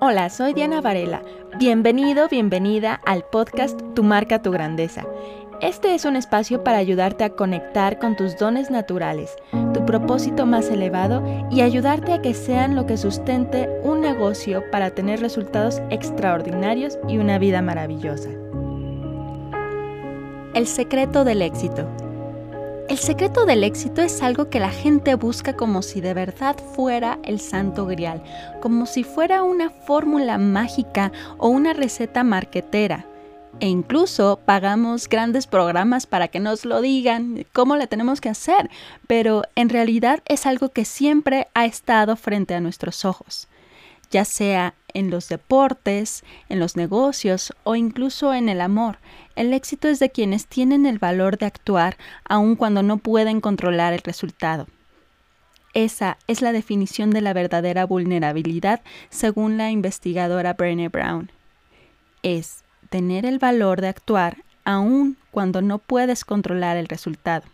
Hola, soy Diana Varela. Bienvenido, bienvenida al podcast Tu marca, tu grandeza. Este es un espacio para ayudarte a conectar con tus dones naturales, tu propósito más elevado y ayudarte a que sean lo que sustente un negocio para tener resultados extraordinarios y una vida maravillosa. El secreto del éxito. El secreto del éxito es algo que la gente busca como si de verdad fuera el santo grial, como si fuera una fórmula mágica o una receta marquetera. E incluso pagamos grandes programas para que nos lo digan, cómo le tenemos que hacer, pero en realidad es algo que siempre ha estado frente a nuestros ojos, ya sea en los deportes, en los negocios o incluso en el amor. El éxito es de quienes tienen el valor de actuar aun cuando no pueden controlar el resultado. Esa es la definición de la verdadera vulnerabilidad según la investigadora Brené Brown. Es tener el valor de actuar aun cuando no puedes controlar el resultado.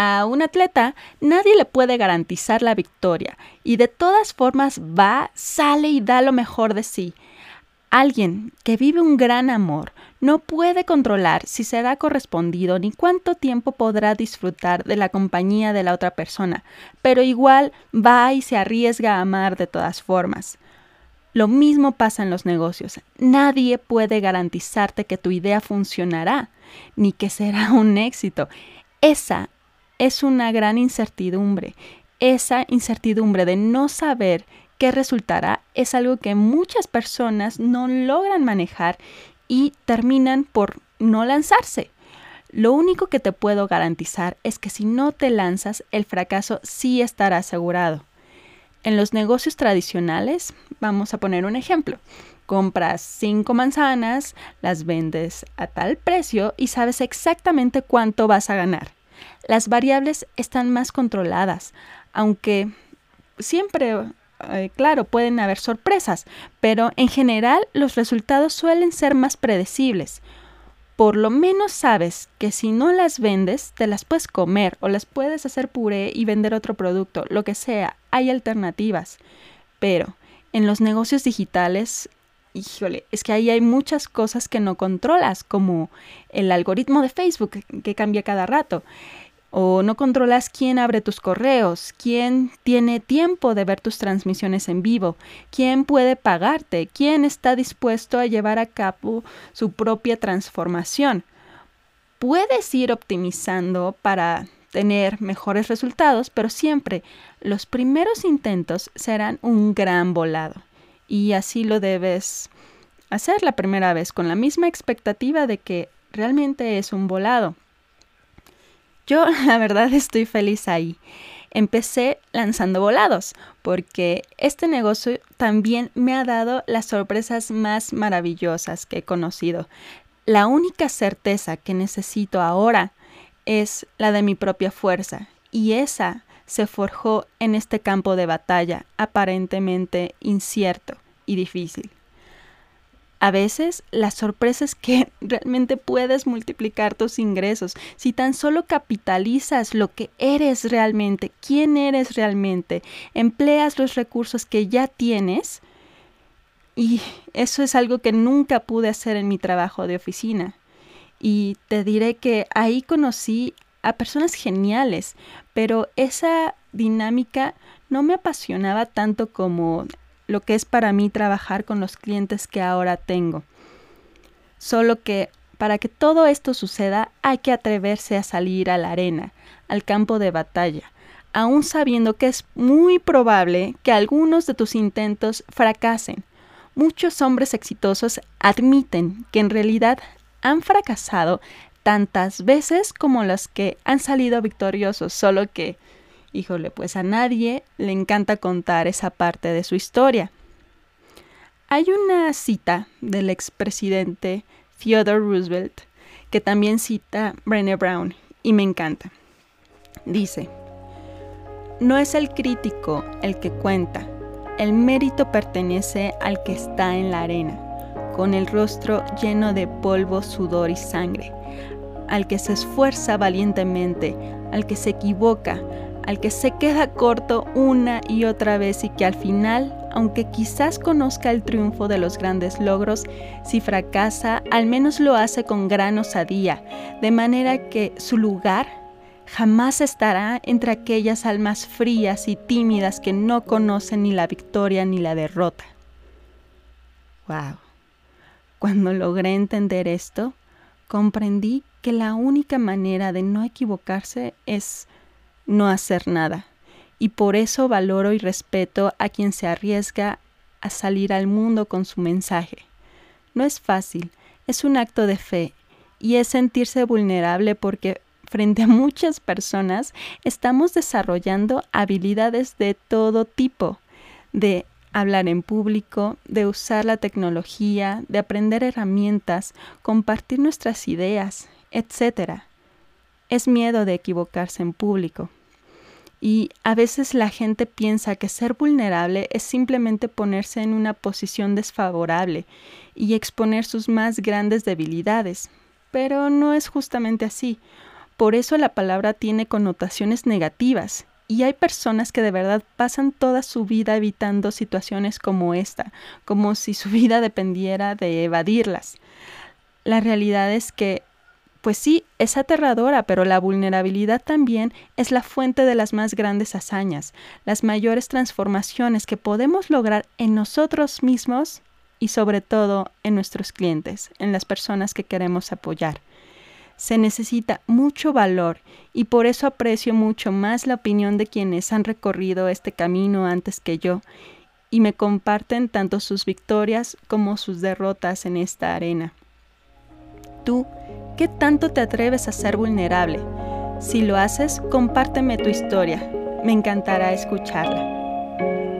A un atleta nadie le puede garantizar la victoria y de todas formas va, sale y da lo mejor de sí. Alguien que vive un gran amor no puede controlar si será correspondido ni cuánto tiempo podrá disfrutar de la compañía de la otra persona, pero igual va y se arriesga a amar de todas formas. Lo mismo pasa en los negocios. Nadie puede garantizarte que tu idea funcionará, ni que será un éxito. Esa es una gran incertidumbre. Esa incertidumbre de no saber qué resultará es algo que muchas personas no logran manejar y terminan por no lanzarse. Lo único que te puedo garantizar es que si no te lanzas, el fracaso sí estará asegurado. En los negocios tradicionales, vamos a poner un ejemplo. Compras cinco manzanas, las vendes a tal precio y sabes exactamente cuánto vas a ganar. Las variables están más controladas, aunque siempre, eh, claro, pueden haber sorpresas, pero en general los resultados suelen ser más predecibles. Por lo menos sabes que si no las vendes, te las puedes comer o las puedes hacer puré y vender otro producto, lo que sea, hay alternativas. Pero en los negocios digitales híjole, es que ahí hay muchas cosas que no controlas, como el algoritmo de Facebook que cambia cada rato. O no controlas quién abre tus correos, quién tiene tiempo de ver tus transmisiones en vivo, quién puede pagarte, quién está dispuesto a llevar a cabo su propia transformación. Puedes ir optimizando para tener mejores resultados, pero siempre los primeros intentos serán un gran volado y así lo debes hacer la primera vez con la misma expectativa de que realmente es un volado. Yo la verdad estoy feliz ahí. Empecé lanzando volados porque este negocio también me ha dado las sorpresas más maravillosas que he conocido. La única certeza que necesito ahora es la de mi propia fuerza y esa se forjó en este campo de batalla aparentemente incierto y difícil. A veces la sorpresa es que realmente puedes multiplicar tus ingresos si tan solo capitalizas lo que eres realmente, quién eres realmente, empleas los recursos que ya tienes. Y eso es algo que nunca pude hacer en mi trabajo de oficina. Y te diré que ahí conocí a personas geniales, pero esa dinámica no me apasionaba tanto como lo que es para mí trabajar con los clientes que ahora tengo. Solo que para que todo esto suceda hay que atreverse a salir a la arena, al campo de batalla, aun sabiendo que es muy probable que algunos de tus intentos fracasen. Muchos hombres exitosos admiten que en realidad han fracasado tantas veces como los que han salido victoriosos, solo que, híjole, pues a nadie le encanta contar esa parte de su historia. Hay una cita del expresidente Theodore Roosevelt que también cita Brené Brown y me encanta. Dice, no es el crítico el que cuenta, el mérito pertenece al que está en la arena, con el rostro lleno de polvo, sudor y sangre, al que se esfuerza valientemente, al que se equivoca, al que se queda corto una y otra vez y que al final, aunque quizás conozca el triunfo de los grandes logros, si fracasa, al menos lo hace con gran osadía, de manera que su lugar jamás estará entre aquellas almas frías y tímidas que no conocen ni la victoria ni la derrota. ¡Wow! Cuando logré entender esto, comprendí que la única manera de no equivocarse es no hacer nada. Y por eso valoro y respeto a quien se arriesga a salir al mundo con su mensaje. No es fácil, es un acto de fe y es sentirse vulnerable porque frente a muchas personas estamos desarrollando habilidades de todo tipo, de hablar en público, de usar la tecnología, de aprender herramientas, compartir nuestras ideas, etc. Es miedo de equivocarse en público. Y a veces la gente piensa que ser vulnerable es simplemente ponerse en una posición desfavorable y exponer sus más grandes debilidades. Pero no es justamente así. Por eso la palabra tiene connotaciones negativas y hay personas que de verdad pasan toda su vida evitando situaciones como esta, como si su vida dependiera de evadirlas. La realidad es que, pues sí, es aterradora, pero la vulnerabilidad también es la fuente de las más grandes hazañas, las mayores transformaciones que podemos lograr en nosotros mismos y sobre todo en nuestros clientes, en las personas que queremos apoyar se necesita mucho valor y por eso aprecio mucho más la opinión de quienes han recorrido este camino antes que yo y me comparten tanto sus victorias como sus derrotas en esta arena. Tú, ¿qué tanto te atreves a ser vulnerable? Si lo haces, compárteme tu historia. Me encantará escucharla.